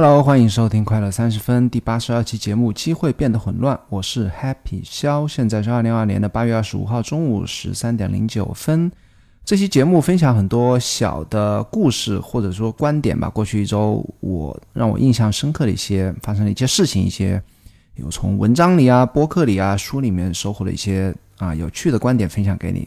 Hello，欢迎收听快乐三十分第八十二期节目。机会变得混乱，我是 Happy 肖，现在是二零二二年的八月二十五号中午十三点零九分。这期节目分享很多小的故事或者说观点吧。过去一周，我让我印象深刻的一些发生的一些事情，一些有从文章里啊、播客里啊、书里面收获的一些啊有趣的观点分享给你。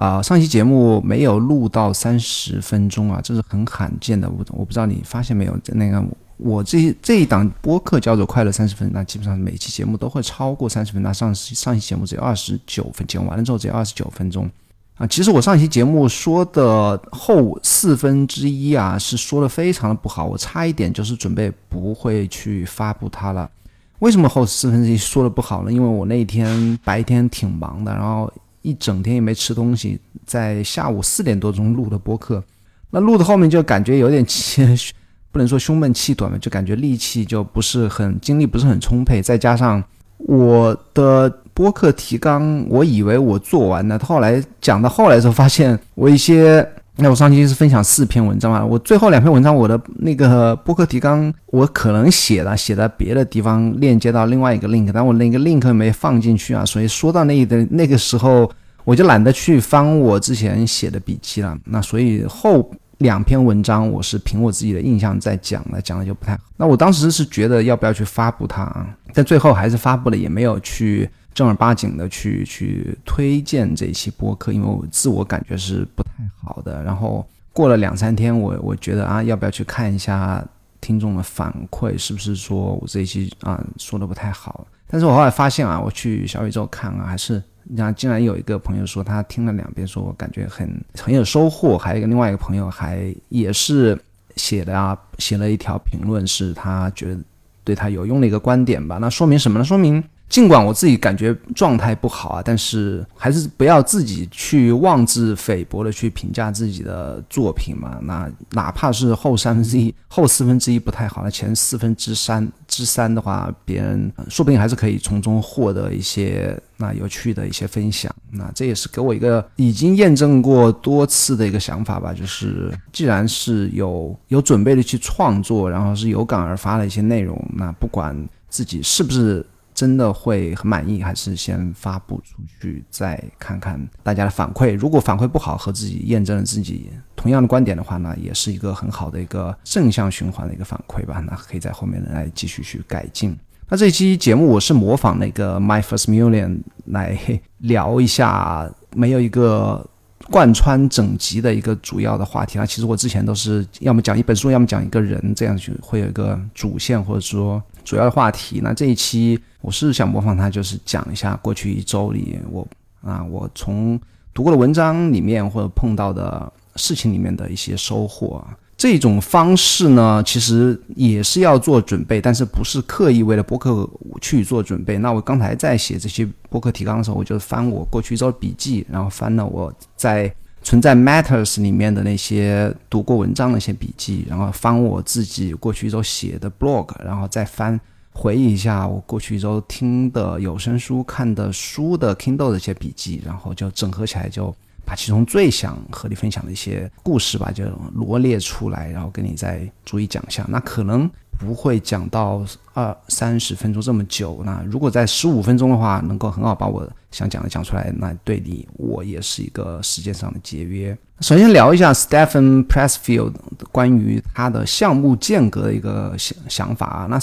啊，上期节目没有录到三十分钟啊，这是很罕见的。我我不知道你发现没有，那个我这这一档播客叫做《快乐三十分》，那基本上每期节目都会超过三十分。那上上期节目只有二十九分，剪完了之后只有二十九分钟啊。其实我上期节目说的后四分之一啊，是说的非常的不好，我差一点就是准备不会去发布它了。为什么后四分之一说的不好呢？因为我那天白天挺忙的，然后。一整天也没吃东西，在下午四点多钟录的播客，那录的后面就感觉有点气，不能说胸闷气短吧，就感觉力气就不是很，精力不是很充沛。再加上我的播客提纲，我以为我做完了，后来讲到后来的时候，发现我一些。那我上期是分享四篇文章嘛，我最后两篇文章，我的那个播客提纲，我可能写了写在别的地方，链接到另外一个 link，但我那个 link 没放进去啊，所以说到那的那个时候，我就懒得去翻我之前写的笔记了。那所以后两篇文章，我是凭我自己的印象在讲的，讲的就不太好。那我当时是觉得要不要去发布它啊？但最后还是发布了，也没有去。正儿八经的去去推荐这一期播客，因为我自我感觉是不太好的。然后过了两三天，我我觉得啊，要不要去看一下听众的反馈，是不是说我这一期啊说的不太好？但是我后来发现啊，我去小宇宙看啊，还是你看，竟然有一个朋友说他听了两遍，说我感觉很很有收获。还有一个另外一个朋友还也是写的啊，写了一条评论，是他觉得对他有用的一个观点吧。那说明什么呢？说明。尽管我自己感觉状态不好啊，但是还是不要自己去妄自菲薄的去评价自己的作品嘛。那哪怕是后三分之一、后四分之一不太好，那前四分之三之三的话，别人说不定还是可以从中获得一些那有趣的一些分享。那这也是给我一个已经验证过多次的一个想法吧，就是既然是有有准备的去创作，然后是有感而发的一些内容，那不管自己是不是。真的会很满意，还是先发布出去再看看大家的反馈？如果反馈不好，和自己验证了自己同样的观点的话呢，也是一个很好的一个正向循环的一个反馈吧。那可以在后面来继续去改进。那这期节目我是模仿那个 My First Million 来聊一下，没有一个贯穿整集的一个主要的话题啊。其实我之前都是要么讲一本书，要么讲一个人，这样就会有一个主线或者说主要的话题。那这一期。我是想模仿他，就是讲一下过去一周里我啊，我从读过的文章里面或者碰到的事情里面的一些收获。这种方式呢，其实也是要做准备，但是不是刻意为了播客去做准备。那我刚才在写这些播客提纲的时候，我就翻我过去一周的笔记，然后翻了我在存在 Matters 里面的那些读过文章的一些笔记，然后翻我自己过去一周写的 blog，然后再翻。回忆一下我过去一周听的有声书、看的书的 Kindle 的一些笔记，然后就整合起来，就把其中最想和你分享的一些故事吧，就罗列出来，然后跟你再逐一讲一下。那可能不会讲到二三十分钟这么久。那如果在十五分钟的话，能够很好把我想讲的讲出来，那对你我也是一个时间上的节约。首先聊一下 Stephen Pressfield 关于他的项目间隔的一个想想法啊，那。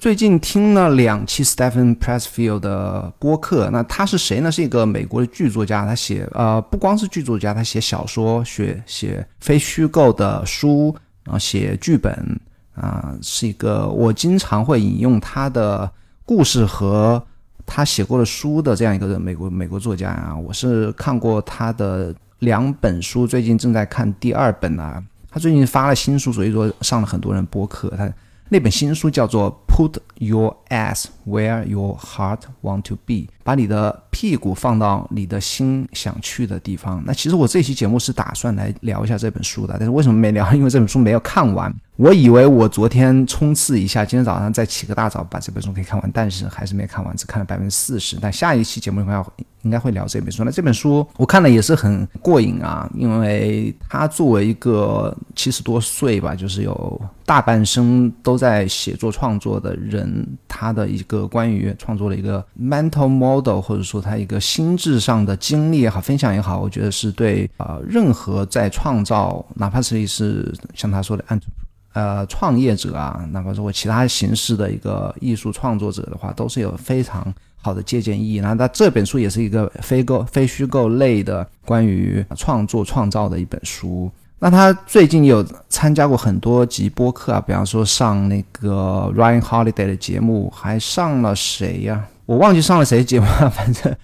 最近听了两期 Stephen Pressfield 的播客，那他是谁呢？是一个美国的剧作家，他写呃不光是剧作家，他写小说，写写非虚构的书，然后写剧本啊，是一个我经常会引用他的故事和他写过的书的这样一个美国美国作家啊。我是看过他的两本书，最近正在看第二本啊。他最近发了新书，所以说上了很多人播客。他那本新书叫做《Put Your Ass Where Your Heart Want to Be》，把你的屁股放到你的心想去的地方。那其实我这期节目是打算来聊一下这本书的，但是为什么没聊？因为这本书没有看完。我以为我昨天冲刺一下，今天早上再起个大早把这本书可以看完，但是还是没看完，只看了百分之四十。但下一期节目应该应该会聊这本书。那这本书我看了也是很过瘾啊，因为他作为一个七十多岁吧，就是有大半生都在写作创作的人，他的一个关于创作的一个 mental model，或者说他一个心智上的经历也好，分享也好，我觉得是对啊，任何在创造，哪怕是是像他说的按。呃，创业者啊，哪怕说其他形式的一个艺术创作者的话，都是有非常好的借鉴意义。那他这本书也是一个非构、非虚构类的关于创作创造的一本书。那他最近有参加过很多集播客啊，比方说上那个 Ryan Holiday 的节目，还上了谁呀？我忘记上了谁节目了，反正。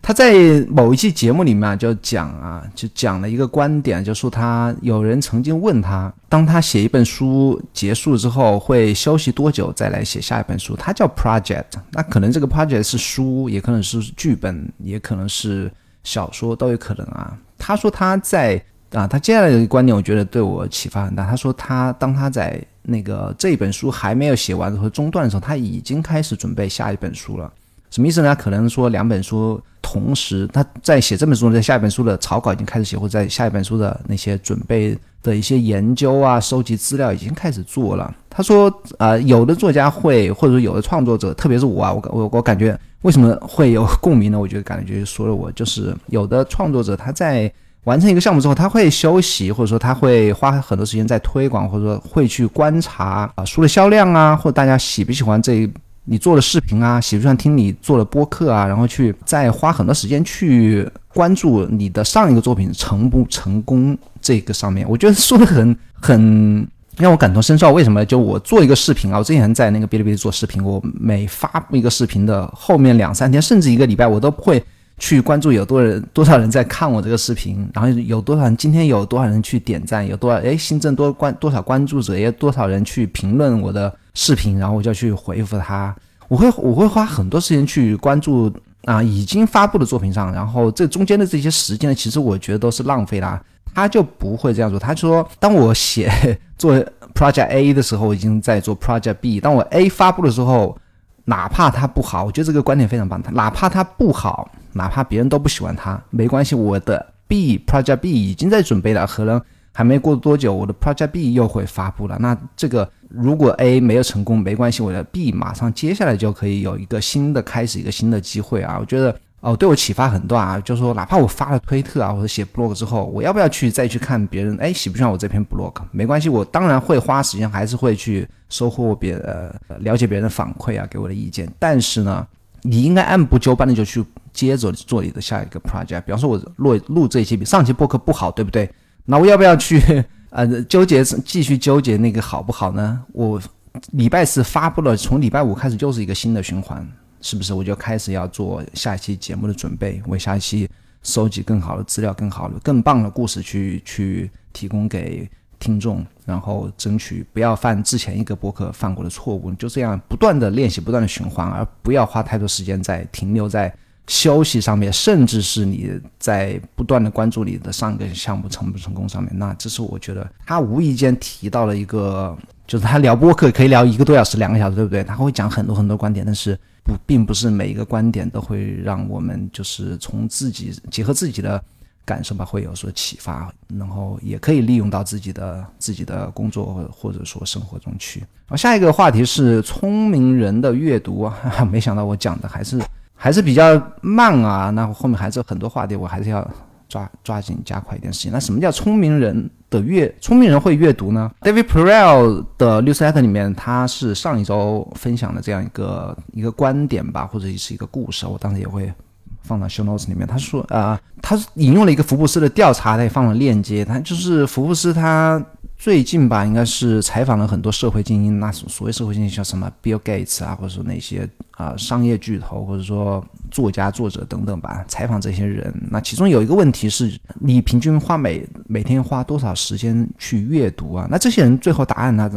他在某一期节目里面就讲啊，就讲了一个观点，就说他有人曾经问他，当他写一本书结束之后会休息多久再来写下一本书？他叫 project，那可能这个 project 是书，也可能是剧本，也可能是小说，都有可能啊。他说他在啊，他接下来的观点我觉得对我启发很大。他说他当他在那个这本书还没有写完和中断的时候，他已经开始准备下一本书了。什么意思呢？可能说两本书同时，他在写这本书，在下一本书的草稿已经开始写，或者在下一本书的那些准备的一些研究啊、收集资料已经开始做了。他说，呃，有的作家会，或者说有的创作者，特别是我啊，我我我感觉为什么会有共鸣呢？我觉得感觉说了我就是有的创作者他在完成一个项目之后，他会休息，或者说他会花很多时间在推广，或者说会去观察啊书的销量啊，或者大家喜不喜欢这一。你做了视频啊，喜不喜欢听你做了播客啊，然后去再花很多时间去关注你的上一个作品成不成功这个上面，我觉得说的很很让我感同身受。为什么？就我做一个视频啊，我之前在那个哔哩哔哩做视频，我每发布一个视频的后面两三天，甚至一个礼拜，我都会去关注有多人多少人在看我这个视频，然后有多少人今天有多少人去点赞，有多少哎新增多关多少关注者，也有多少人去评论我的。视频，然后我就去回复他。我会 我会花很多时间去关注啊已经发布的作品上，然后这中间的这些时间呢，其实我觉得都是浪费啦。他就不会这样做，他说当我写 做 Project A 的时候，我已经在做 Project B。当我 A 发布的时候，哪怕他不好，我觉得这个观点非常棒。哪怕他不好，哪怕别人都不喜欢他，没关系，我的 B Project B 已经在准备了，可能还没过多久，我的 Project B 又会发布了。那这个。如果 A 没有成功，没关系，我的 B 马上接下来就可以有一个新的开始，一个新的机会啊！我觉得哦，对我启发很大啊。就是说，哪怕我发了推特啊，或者写 blog 之后，我要不要去再去看别人？哎，喜不喜欢我这篇 blog？没关系，我当然会花时间，还是会去收获别呃了解别人的反馈啊，给我的意见。但是呢，你应该按部就班的就去接着做你的下一个 project。比方说，我录录这一期比上期播客不好，对不对？那我要不要去？呃，纠结继续纠结那个好不好呢？我礼拜四发布了，从礼拜五开始就是一个新的循环，是不是？我就开始要做下一期节目的准备，为下一期收集更好的资料、更好的、更棒的故事去去提供给听众，然后争取不要犯之前一个博客犯过的错误。就这样不断的练习，不断的循环，而不要花太多时间在停留在。休息上面，甚至是你在不断的关注你的上一个项目成不成功上面，那这是我觉得他无意间提到了一个，就是他聊播客可以聊一个多小时、两个小时，对不对？他会讲很多很多观点，但是不，并不是每一个观点都会让我们就是从自己结合自己的感受吧，会有所启发，然后也可以利用到自己的自己的工作或者说生活中去。好，下一个话题是聪明人的阅读啊，没想到我讲的还是。还是比较慢啊，那后面还是有很多话题，我还是要抓抓紧加快一点时间。那什么叫聪明人的阅？聪明人会阅读呢？David Perel 的 newsletter 里面，他是上一周分享的这样一个一个观点吧，或者是一个故事，我当时也会放到 show notes 里面。他说啊，他引用了一个福布斯的调查，他也放了链接。他就是福布斯他。最近吧，应该是采访了很多社会精英，那所谓社会精英像什么 Bill Gates 啊，或者说那些啊商业巨头，或者说作家、作者等等吧。采访这些人，那其中有一个问题是，你平均花每每天花多少时间去阅读啊？那这些人最后答案呢，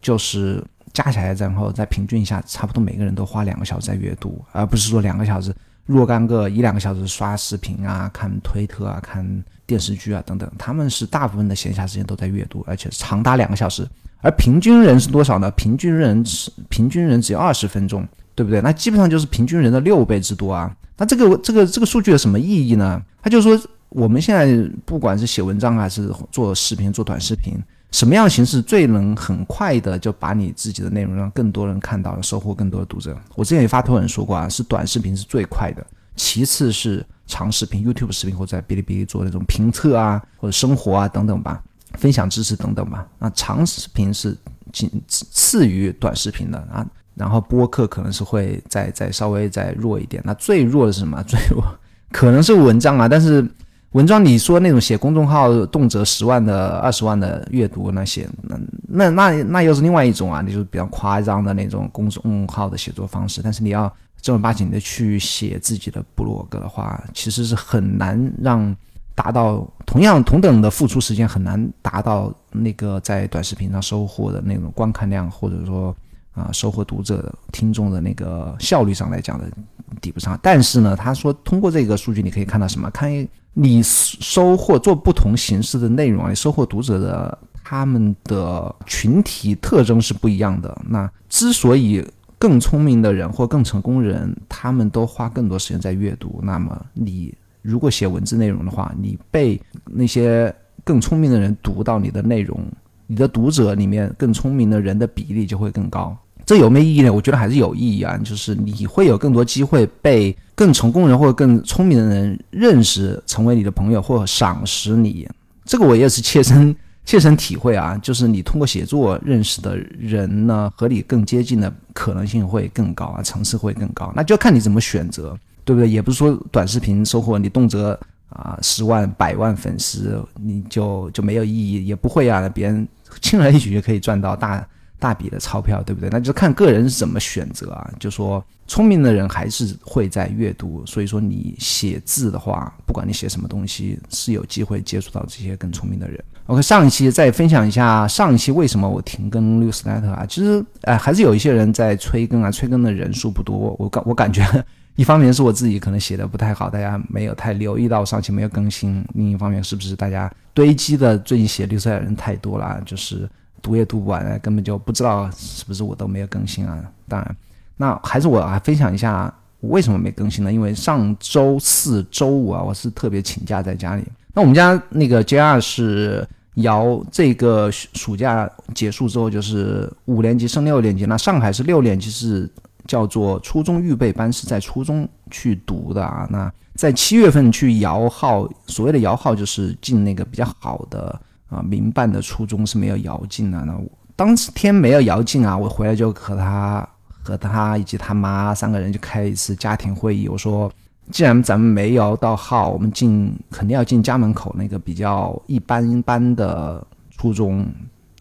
就是加起来，然后再平均一下，差不多每个人都花两个小时在阅读，而不是说两个小时若干个一两个小时刷视频啊、看推特啊、看。电视剧啊等等，他们是大部分的闲暇时间都在阅读，而且长达两个小时。而平均人是多少呢？平均人是平均人只有二十分钟，对不对？那基本上就是平均人的六倍之多啊。那这个这个这个数据有什么意义呢？他就说，我们现在不管是写文章还是做视频、做短视频，什么样形式最能很快的就把你自己的内容让更多人看到，收获更多的读者？我之前也发推文说过啊，是短视频是最快的，其次是。长视频、YouTube 视频，或者在哔哩哔哩做那种评测啊，或者生活啊等等吧，分享知识等等吧。那长视频是仅次于短视频的啊，然后播客可能是会再再稍微再弱一点。那最弱的是什么？最弱可能是文章啊，但是文章你说那种写公众号动辄十万的、二十万的阅读那些，那那那那又是另外一种啊，你就是比较夸张的那种公众号的写作方式。但是你要。正儿八经的去写自己的部落格的话，其实是很难让达到同样同等的付出时间，很难达到那个在短视频上收获的那种观看量，或者说啊收获读者听众的那个效率上来讲的抵不上。但是呢，他说通过这个数据，你可以看到什么？看你收获做不同形式的内容啊，你收获读者的他们的群体特征是不一样的。那之所以更聪明的人或更成功人，他们都花更多时间在阅读。那么，你如果写文字内容的话，你被那些更聪明的人读到你的内容，你的读者里面更聪明的人的比例就会更高。这有没有意义呢？我觉得还是有意义啊，就是你会有更多机会被更成功人或者更聪明的人认识，成为你的朋友或赏识你。这个我也是切身。切身体会啊，就是你通过写作认识的人呢，和你更接近的可能性会更高啊，层次会更高。那就看你怎么选择，对不对？也不是说短视频收获你动辄啊十万、百万粉丝，你就就没有意义，也不会啊，别人轻而易举就可以赚到大。大笔的钞票，对不对？那就看个人是怎么选择啊。就说聪明的人还是会在阅读，所以说你写字的话，不管你写什么东西，是有机会接触到这些更聪明的人。OK，上一期再分享一下上一期为什么我停更六十年代啊？其实，哎，还是有一些人在催更啊，催更的人数不多。我感我感觉，一方面是我自己可能写的不太好，大家没有太留意到上期没有更新；另一方面，是不是大家堆积的最近写绿色的人太多了，就是。读也读不完，根本就不知道是不是我都没有更新啊。当然，那还是我啊分享一下为什么没更新呢？因为上周四周五啊，我是特别请假在家里。那我们家那个 JR 是摇这个暑假结束之后就是五年级升六年级，那上海是六年级是叫做初中预备班，是在初中去读的啊。那在七月份去摇号，所谓的摇号就是进那个比较好的。啊，民办的初中是没有摇进的。那当天没有摇进啊，我回来就和他、和他以及他妈三个人就开一次家庭会议。我说，既然咱们没摇到号，我们进肯定要进家门口那个比较一般般的初中。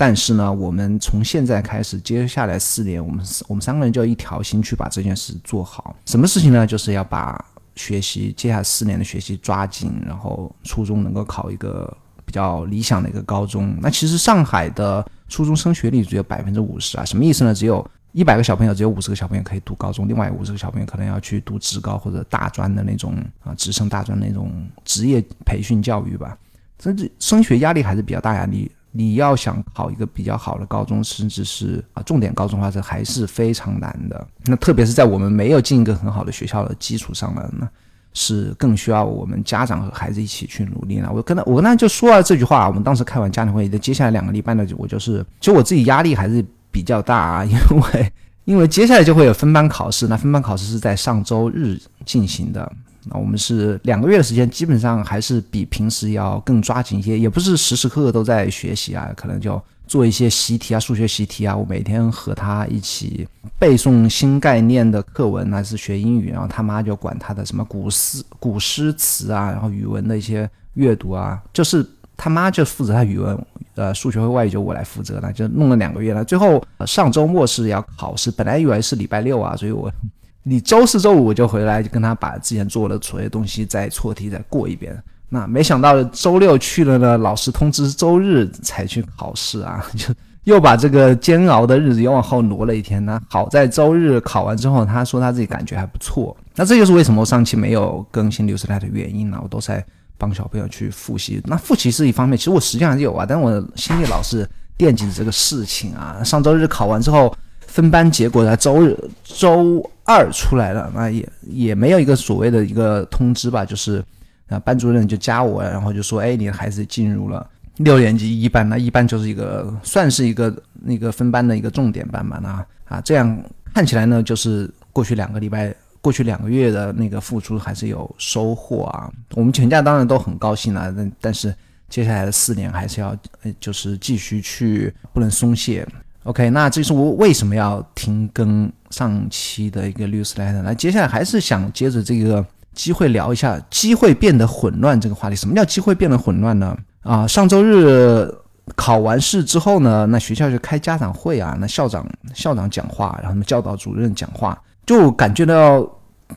但是呢，我们从现在开始，接下来四年，我们我们三个人就要一条心去把这件事做好。什么事情呢？就是要把学习接下来四年的学习抓紧，然后初中能够考一个。比较理想的一个高中，那其实上海的初中升学率只有百分之五十啊，什么意思呢？只有一百个小朋友，只有五十个小朋友可以读高中，另外五十个小朋友可能要去读职高或者大专的那种啊，直升大专那种职业培训教育吧。甚至升学压力还是比较大呀，你你要想考一个比较好的高中，甚至是啊重点高中的话，这还是非常难的。那特别是在我们没有进一个很好的学校的基础上了，那。是更需要我们家长和孩子一起去努力了。我跟他，我跟他就说了这句话。我们当时开完家庭会议的，接下来两个礼拜呢，我就是，其实我自己压力还是比较大啊，因为因为接下来就会有分班考试。那分班考试是在上周日进行的。那我们是两个月的时间，基本上还是比平时要更抓紧一些，也不是时时刻刻都在学习啊，可能就做一些习题啊，数学习题啊。我每天和他一起背诵新概念的课文，还是学英语，然后他妈就管他的什么古诗、古诗词啊，然后语文的一些阅读啊，就是他妈就负责他语文，呃，数学和外语就我来负责了，就弄了两个月了。最后上周末是要考试，本来以为是礼拜六啊，所以我。你周四周五就回来，就跟他把之前做的所有东西再错题再过一遍。那没想到周六去了呢，老师通知周日才去考试啊，就又把这个煎熬的日子又往后挪了一天。那好在周日考完之后，他说他自己感觉还不错。那这就是为什么我上期没有更新六十台的原因呢？我都在帮小朋友去复习。那复习是一方面，其实我实际上是有啊，但我心里老是惦记着这个事情啊。上周日考完之后。分班结果在周日、周二出来了，那也也没有一个所谓的一个通知吧，就是啊，班主任就加我，然后就说，哎，你的孩子进入了六年级一班，那一班就是一个算是一个那个分班的一个重点班嘛，那啊，这样看起来呢，就是过去两个礼拜、过去两个月的那个付出还是有收获啊。我们全家当然都很高兴了，但但是接下来的四年还是要，就是继续去，不能松懈。OK，那这是我为什么要停更上期的一个 news letter。那接下来还是想接着这个机会聊一下机会变得混乱这个话题。什么叫机会变得混乱呢？啊，上周日考完试之后呢，那学校就开家长会啊，那校长校长讲话，然后呢教导主任讲话，就感觉到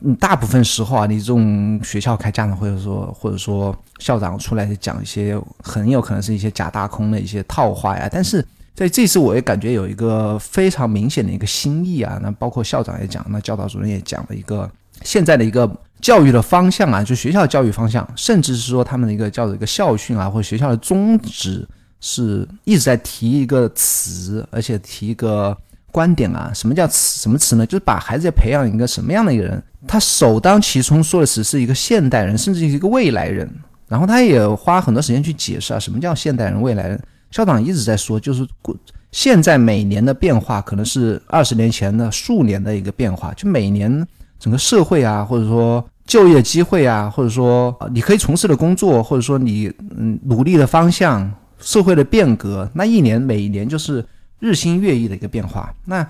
嗯大部分时候啊，你这种学校开家长会，或者说或者说校长出来讲一些很有可能是一些假大空的一些套话呀，但是。在这次，我也感觉有一个非常明显的一个新意啊。那包括校长也讲，那教导主任也讲了一个现在的一个教育的方向啊，就学校教育方向，甚至是说他们的一个叫做一个校训啊，或者学校的宗旨，是一直在提一个词，而且提一个观点啊。什么叫词？什么词呢？就是把孩子要培养一个什么样的一个人？他首当其冲说的词是一个现代人，甚至是一个未来人。然后他也花很多时间去解释啊，什么叫现代人、未来人。校长一直在说，就是过现在每年的变化可能是二十年前的数年的一个变化。就每年整个社会啊，或者说就业机会啊，或者说你可以从事的工作，或者说你嗯努力的方向，社会的变革，那一年每一年就是日新月异的一个变化。那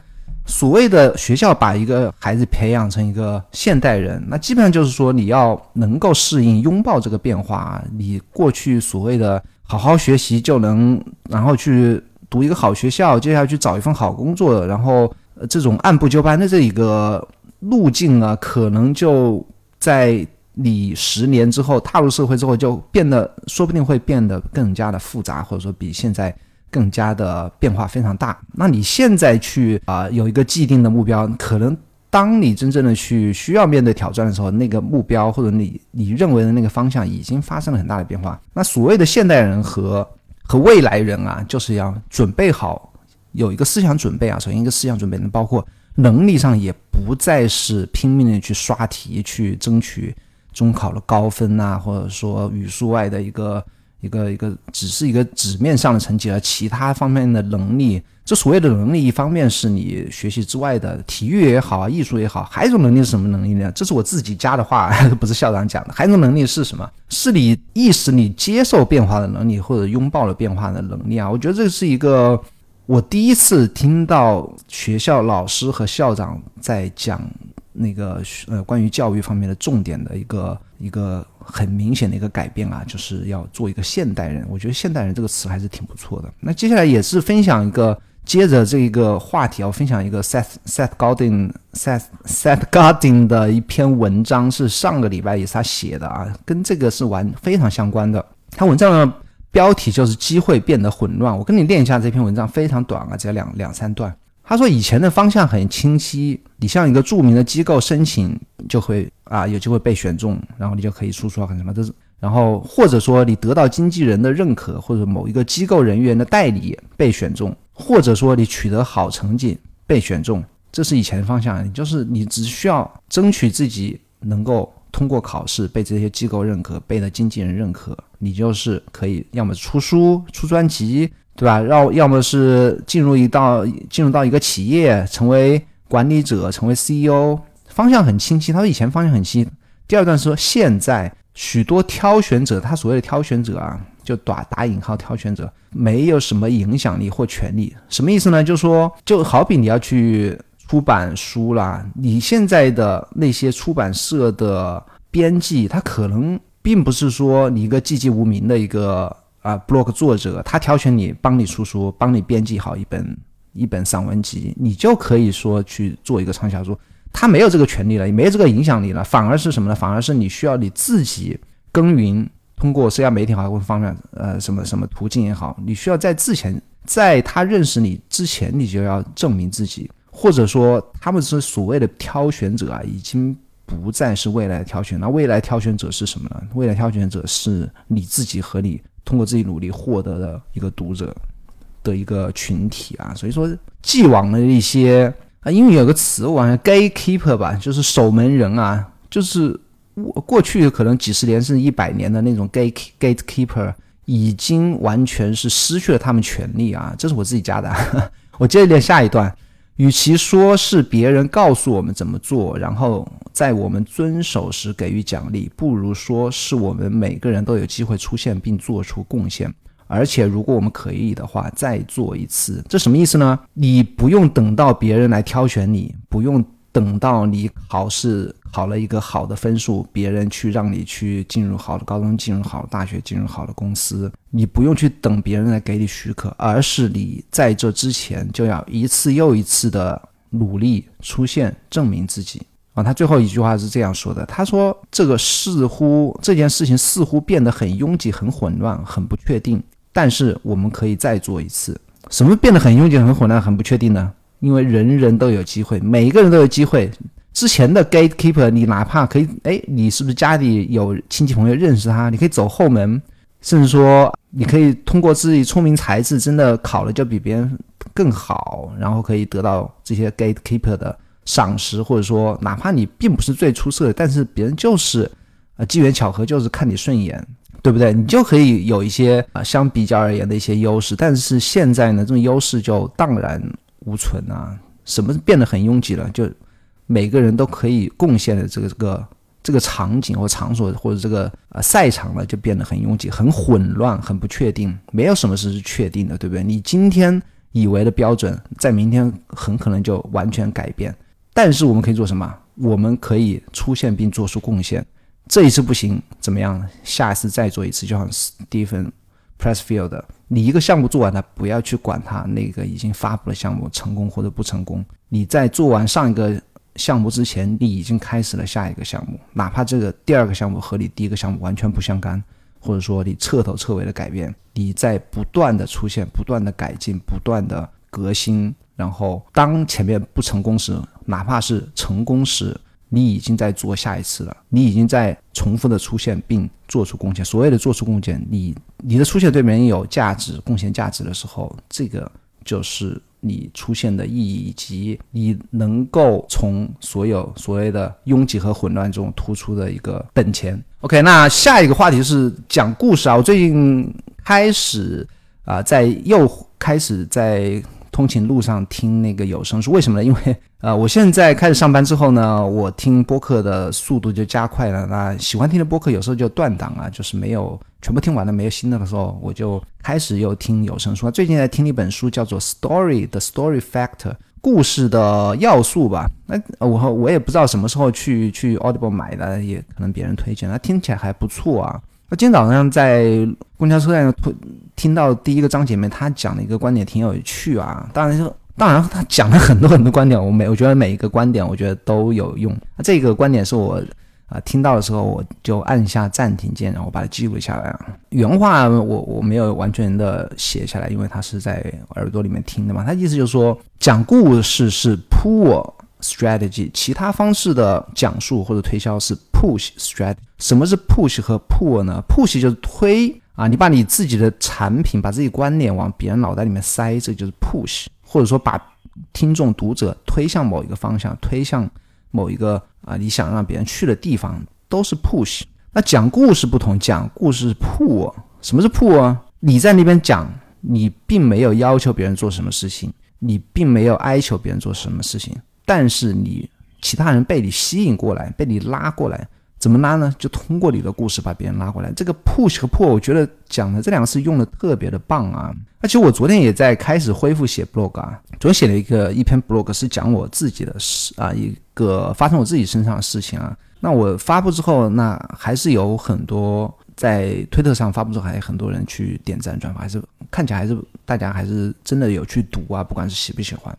所谓的学校把一个孩子培养成一个现代人，那基本上就是说你要能够适应、拥抱这个变化。你过去所谓的。好好学习就能，然后去读一个好学校，接下去找一份好工作，然后这种按部就班的这一个路径啊，可能就在你十年之后踏入社会之后，就变得说不定会变得更加的复杂，或者说比现在更加的变化非常大。那你现在去啊有一个既定的目标，可能。当你真正的去需要面对挑战的时候，那个目标或者你你认为的那个方向已经发生了很大的变化。那所谓的现代人和和未来人啊，就是要准备好，有一个思想准备啊。首先，一个思想准备，包括能力上也不再是拼命的去刷题去争取中考的高分啊，或者说语数外的一个一个一个只是一个纸面上的成绩，而其他方面的能力。这所谓的能力，一方面是你学习之外的体育也好，艺术也好，还有一种能力是什么能力呢？这是我自己加的话，不是校长讲的。还有一种能力是什么？是你意识你接受变化的能力，或者拥抱了变化的能力啊。我觉得这是一个我第一次听到学校老师和校长在讲那个呃关于教育方面的重点的一个一个很明显的一个改变啊，就是要做一个现代人。我觉得现代人这个词还是挺不错的。那接下来也是分享一个。接着这一个话题，我分享一个 Seth Seth Godin Seth Seth Godin 的一篇文章，是上个礼拜也是他写的啊，跟这个是完非常相关的。他文章的标题就是“机会变得混乱”。我跟你念一下这篇文章，非常短啊，只有两两三段。他说以前的方向很清晰，你向一个著名的机构申请，就会啊有机会被选中，然后你就可以输出很什么，这是然后或者说你得到经纪人的认可，或者某一个机构人员的代理被选中。或者说你取得好成绩被选中，这是以前的方向，就是你只需要争取自己能够通过考试被这些机构认可，被的经纪人认可，你就是可以要么出书出专辑，对吧？要要么是进入一道进入到一个企业，成为管理者，成为 CEO，方向很清晰。他说以前方向很清晰，第二段说现在许多挑选者，他所谓的挑选者啊，就打打引号挑选者，没有什么影响力或权利，什么意思呢？就是说就好比你要去出版书啦，你现在的那些出版社的编辑，他可能并不是说你一个寂寂无名的一个啊 blog 作者，他挑选你帮你出书，帮你编辑好一本一本散文集，你就可以说去做一个畅销书。他没有这个权利了，也没有这个影响力了，反而是什么呢？反而是你需要你自己耕耘，通过社交媒体好或者方面，呃，什么什么途径也好，你需要在之前，在他认识你之前，你就要证明自己，或者说他们是所谓的挑选者啊，已经不再是未来的挑选，那未来挑选者是什么呢？未来挑选者是你自己和你通过自己努力获得的一个读者的一个群体啊，所以说既往的一些。啊，英语有个词，我好像 gatekeeper 吧，就是守门人啊，就是我过去可能几十年甚至一百年的那种 gate gatekeeper，已经完全是失去了他们权利啊。这是我自己加的，我接着念下一段。与其说是别人告诉我们怎么做，然后在我们遵守时给予奖励，不如说是我们每个人都有机会出现并做出贡献。而且，如果我们可以的话，再做一次，这什么意思呢？你不用等到别人来挑选你，不用等到你考试考了一个好的分数，别人去让你去进入好的高中、进入好的大学、进入好的公司，你不用去等别人来给你许可，而是你在这之前就要一次又一次的努力出现，证明自己啊。他最后一句话是这样说的：“他说，这个似乎这件事情似乎变得很拥挤、很混乱、很不确定。”但是我们可以再做一次。什么变得很拥挤、很混乱、很不确定呢？因为人人都有机会，每一个人都有机会。之前的 gatekeeper，你哪怕可以，哎，你是不是家里有亲戚朋友认识他？你可以走后门，甚至说你可以通过自己聪明才智，真的考了就比别人更好，然后可以得到这些 gatekeeper 的赏识，或者说哪怕你并不是最出色的，但是别人就是呃机缘巧合，就是看你顺眼。对不对？你就可以有一些啊，相比较而言的一些优势，但是现在呢，这种优势就荡然无存啊。什么变得很拥挤了？就每个人都可以贡献的这个这个这个场景或场所或者这个呃赛场呢，就变得很拥挤、很混乱、很不确定，没有什么事是确定的，对不对？你今天以为的标准，在明天很可能就完全改变。但是我们可以做什么？我们可以出现并做出贡献。这一次不行，怎么样？下一次再做一次，就像 Stephen Pressfield，你一个项目做完了，不要去管它那个已经发布的项目成功或者不成功。你在做完上一个项目之前，你已经开始了下一个项目，哪怕这个第二个项目和你第一个项目完全不相干，或者说你彻头彻尾的改变，你在不断的出现、不断的改进、不断的革新，然后当前面不成功时，哪怕是成功时。你已经在做下一次了，你已经在重复的出现并做出贡献。所谓的做出贡献，你你的出现对别人有价值、贡献价值的时候，这个就是你出现的意义，以及你能够从所有所谓的拥挤和混乱中突出的一个本钱。OK，那下一个话题是讲故事啊，我最近开始啊，在又开始在。通勤路上听那个有声书，为什么呢？因为 呃，我现在开始上班之后呢，我听播客的速度就加快了。那喜欢听的播客有时候就断档啊，就是没有全部听完了，没有新的的时候，我就开始又听有声书。最近在听一本书，叫做《Story》的《Story Factor》，故事的要素吧。那我我也不知道什么时候去去 Audible 买的，也可能别人推荐，那听起来还不错啊。那今天早上在公交车上听听到第一个章节里面，他讲的一个观点挺有趣啊。当然就，当然他讲了很多很多观点，我每我觉得每一个观点我觉得都有用。这个观点是我啊听到的时候，我就按下暂停键，然后把它记录下来。原话我我没有完全的写下来，因为他是在耳朵里面听的嘛。他意思就是说，讲故事是 pull strategy，其他方式的讲述或者推销是 push strategy。什么是 push 和 pull 呢？push 就是推啊，你把你自己的产品、把自己观念往别人脑袋里面塞，这就是 push，或者说把听众、读者推向某一个方向，推向某一个啊你想让别人去的地方，都是 push。那讲故事不同，讲故事是 pull。什么是 pull 啊？你在那边讲，你并没有要求别人做什么事情，你并没有哀求别人做什么事情，但是你其他人被你吸引过来，被你拉过来。怎么拉呢？就通过你的故事把别人拉过来。这个 push 和 pull，我觉得讲的这两个词用的特别的棒啊！而且我昨天也在开始恢复写 blog 啊，昨天写了一个一篇 blog，是讲我自己的事啊，一个发生我自己身上的事情啊。那我发布之后，那还是有很多在推特上发布之后，还有很多人去点赞转发，还是看起来还是大家还是真的有去读啊，不管是喜不喜欢。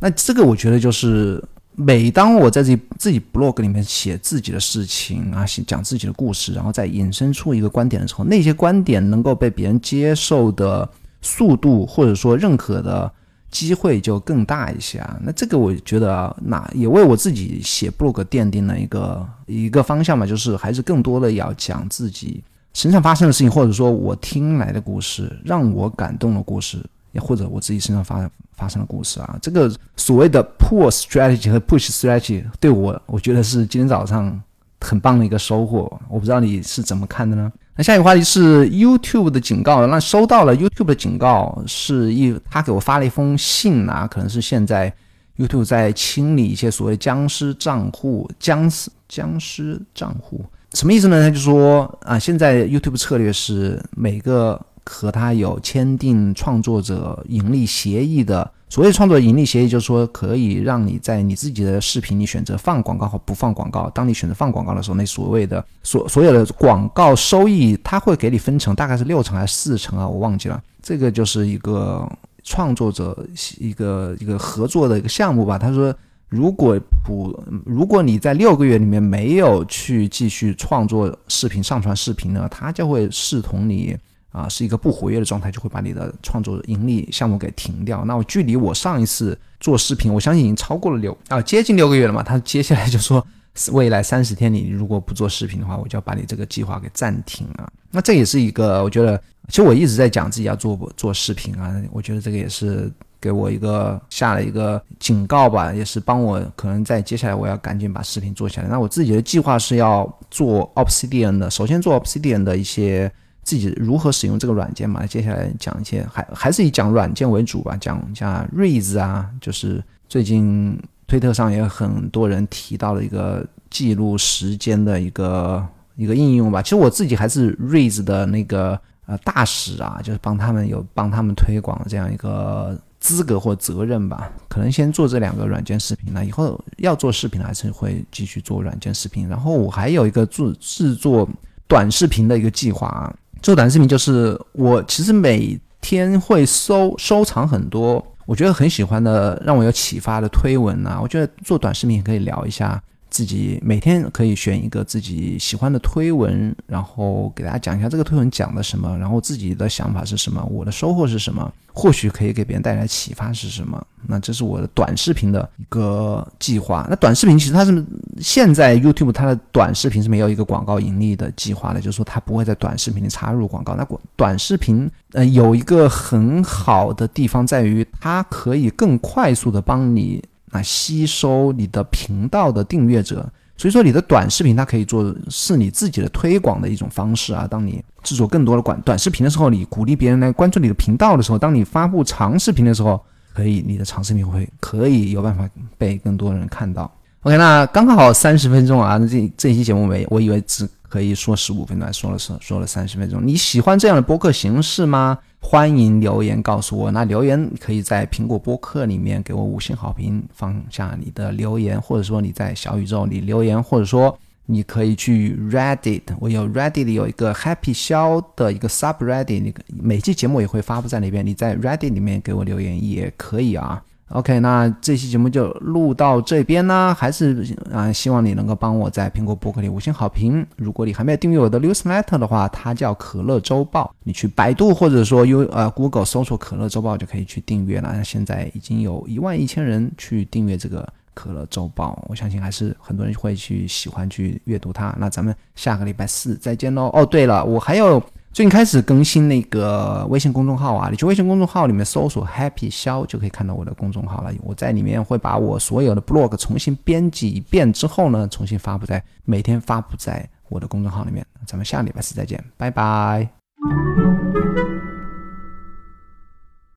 那这个我觉得就是。每当我在自己自己 blog 里面写自己的事情啊，写讲自己的故事，然后再引申出一个观点的时候，那些观点能够被别人接受的速度，或者说认可的机会就更大一些啊。那这个我觉得啊，那也为我自己写 blog 奠定了一个一个方向嘛，就是还是更多的要讲自己身上发生的事情，或者说我听来的故事，让我感动的故事。也或者我自己身上发发生的故事啊，这个所谓的 pull strategy 和 push strategy 对我，我觉得是今天早上很棒的一个收获。我不知道你是怎么看的呢？那下一个话题是 YouTube 的警告。那收到了 YouTube 的警告，是一他给我发了一封信啊，可能是现在 YouTube 在清理一些所谓僵尸账户、僵尸僵尸账户，什么意思呢？他就说啊，现在 YouTube 策略是每个。和他有签订创作者盈利协议的，所谓创作盈利协议，就是说可以让你在你自己的视频里选择放广告和不放广告。当你选择放广告的时候，那所谓的所所有的广告收益，他会给你分成，大概是六成还是四成啊？我忘记了。这个就是一个创作者一个一个合作的一个项目吧。他说，如果不如果你在六个月里面没有去继续创作视频、上传视频呢，他就会视同你。啊，是一个不活跃的状态，就会把你的创作盈利项目给停掉。那我距离我上一次做视频，我相信已经超过了六啊，接近六个月了嘛。他接下来就说，未来三十天里如果不做视频的话，我就要把你这个计划给暂停啊。那这也是一个，我觉得，其实我一直在讲自己要做做视频啊，我觉得这个也是给我一个下了一个警告吧，也是帮我可能在接下来我要赶紧把视频做起来。那我自己的计划是要做 Obsidian 的，首先做 Obsidian 的一些。自己如何使用这个软件嘛？接下来讲一些，还还是以讲软件为主吧。讲一下 Raise 啊，就是最近推特上也有很多人提到了一个记录时间的一个一个应用吧。其实我自己还是 Raise 的那个呃大使啊，就是帮他们有帮他们推广这样一个资格或责任吧。可能先做这两个软件视频了，以后要做视频还是会继续做软件视频。然后我还有一个做制作短视频的一个计划啊。做短视频就是我其实每天会收收藏很多我觉得很喜欢的让我有启发的推文啊，我觉得做短视频可以聊一下。自己每天可以选一个自己喜欢的推文，然后给大家讲一下这个推文讲的什么，然后自己的想法是什么，我的收获是什么，或许可以给别人带来启发是什么。那这是我的短视频的一个计划。那短视频其实它是现在 YouTube 它的短视频是没有一个广告盈利的计划的，就是说它不会在短视频里插入广告。那广短视频呃有一个很好的地方在于，它可以更快速的帮你。啊，吸收你的频道的订阅者，所以说你的短视频它可以做是你自己的推广的一种方式啊。当你制作更多的短短视频的时候，你鼓励别人来关注你的频道的时候，当你发布长视频的时候，可以你的长视频会可以有办法被更多人看到。OK，那刚刚好三十分钟啊，这这期节目没，我以为只可以说十五分钟，说了说说了三十分钟。你喜欢这样的播客形式吗？欢迎留言告诉我，那留言可以在苹果播客里面给我五星好评，放下你的留言，或者说你在小宇宙里留言，或者说你可以去 Reddit，我有 Reddit 有一个 Happy 肖的一个 Subreddit，那个每期节目也会发布在那边，你在 Reddit 里面给我留言也可以啊。OK，那这期节目就录到这边呢，还是啊，希望你能够帮我在苹果博客里五星好评。如果你还没有订阅我的 Newsletter 的话，它叫可乐周报，你去百度或者说 U 呃 Google 搜索可乐周报就可以去订阅了。现在已经有一万一千人去订阅这个可乐周报，我相信还是很多人会去喜欢去阅读它。那咱们下个礼拜四再见喽。哦，对了，我还有。最近开始更新那个微信公众号啊，你去微信公众号里面搜索 “Happy 肖”就可以看到我的公众号了。我在里面会把我所有的 blog 重新编辑一遍之后呢，重新发布在每天发布在我的公众号里面。咱们下礼拜四再见，拜拜。